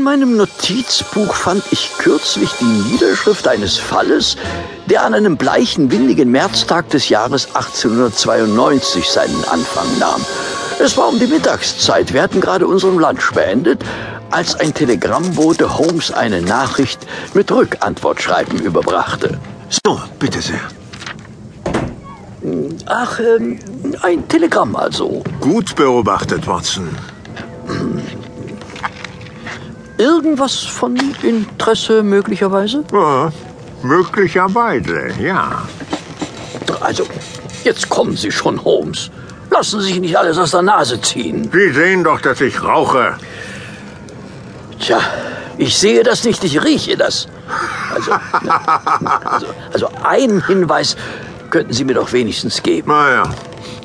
In meinem Notizbuch fand ich kürzlich die Niederschrift eines Falles, der an einem bleichen, windigen Märztag des Jahres 1892 seinen Anfang nahm. Es war um die Mittagszeit. Wir hatten gerade unseren Lunch beendet, als ein Telegrammbote Holmes eine Nachricht mit Rückantwortschreiben überbrachte. So, bitte sehr. Ach, ähm, ein Telegramm also. Gut beobachtet, Watson. Irgendwas von Interesse möglicherweise? Ja, möglicherweise, ja. Also, jetzt kommen Sie schon, Holmes. Lassen Sie sich nicht alles aus der Nase ziehen. Sie sehen doch, dass ich rauche. Tja, ich sehe das nicht, ich rieche das. Also, also, also einen Hinweis könnten Sie mir doch wenigstens geben. Naja,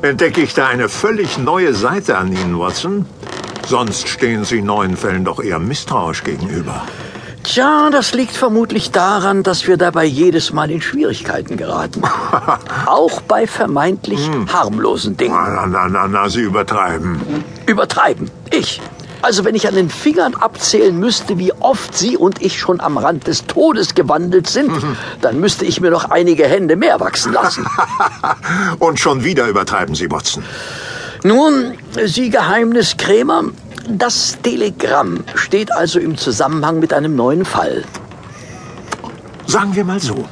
entdecke ich da eine völlig neue Seite an Ihnen, Watson? Sonst stehen Sie neuen Fällen doch eher misstrauisch gegenüber. Tja, das liegt vermutlich daran, dass wir dabei jedes Mal in Schwierigkeiten geraten. Auch bei vermeintlich harmlosen Dingen. Na, na, na, na, Sie übertreiben. Übertreiben. Ich. Also wenn ich an den Fingern abzählen müsste, wie oft Sie und ich schon am Rand des Todes gewandelt sind, dann müsste ich mir noch einige Hände mehr wachsen lassen. Und schon wieder übertreiben Sie, Watson. Nun, Sie Geheimniskrämer, das Telegramm steht also im Zusammenhang mit einem neuen Fall. Sagen wir mal so.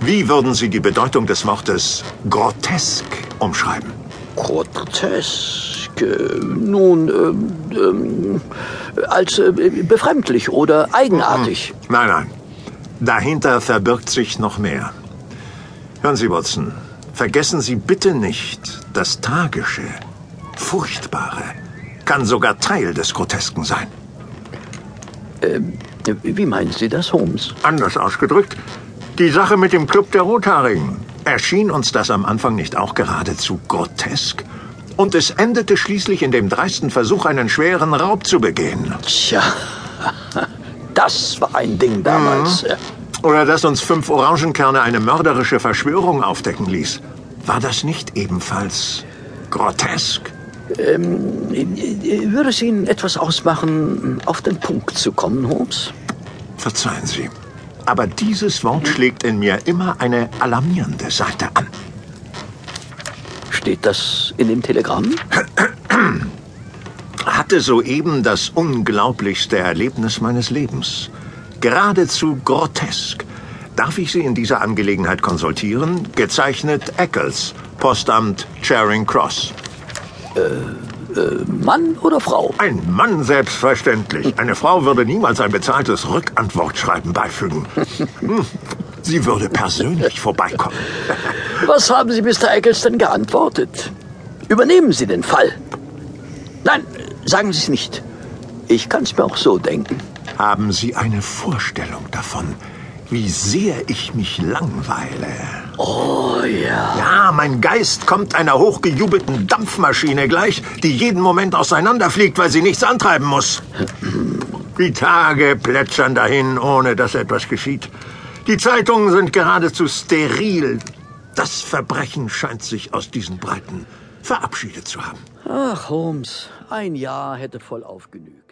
Wie würden Sie die Bedeutung des Wortes grotesk umschreiben? Grotesk. äh, Nun, ähm, ähm, als äh, befremdlich oder eigenartig. Nein, nein. Dahinter verbirgt sich noch mehr. Hören Sie, Watson, vergessen Sie bitte nicht, das Tragische, Furchtbare kann sogar Teil des Grotesken sein. Wie meinen Sie das, Holmes? Anders ausgedrückt, die Sache mit dem Club der Rothaarigen. Erschien uns das am Anfang nicht auch geradezu grotesk? Und es endete schließlich in dem dreisten Versuch, einen schweren Raub zu begehen. Tja, das war ein Ding damals. äh. Oder dass uns fünf Orangenkerne eine mörderische Verschwörung aufdecken ließ. War das nicht ebenfalls grotesk? Würde es Ihnen etwas ausmachen, auf den Punkt zu kommen, Holmes? Verzeihen Sie. Aber dieses Wort schlägt in mir immer eine alarmierende Seite an. Steht das in dem Telegramm? Hatte soeben das unglaublichste Erlebnis meines Lebens. Geradezu grotesk. Darf ich Sie in dieser Angelegenheit konsultieren? Gezeichnet Eccles, Postamt Charing Cross. Mann oder Frau? Ein Mann selbstverständlich. Eine Frau würde niemals ein bezahltes Rückantwortschreiben beifügen. Hm, Sie würde persönlich vorbeikommen. Was haben Sie Mr. Eccles denn geantwortet? Übernehmen Sie den Fall. Nein, sagen Sie es nicht. Ich kann es mir auch so denken. Haben Sie eine Vorstellung davon, wie sehr ich mich langweile? Oh ja. Ja, mein Geist kommt einer hochgejubelten Dampfmaschine gleich, die jeden Moment auseinanderfliegt, weil sie nichts antreiben muss. Die Tage plätschern dahin, ohne dass etwas geschieht. Die Zeitungen sind geradezu steril. Das Verbrechen scheint sich aus diesen Breiten verabschiedet zu haben. Ach, Holmes, ein Jahr hätte voll aufgenügt.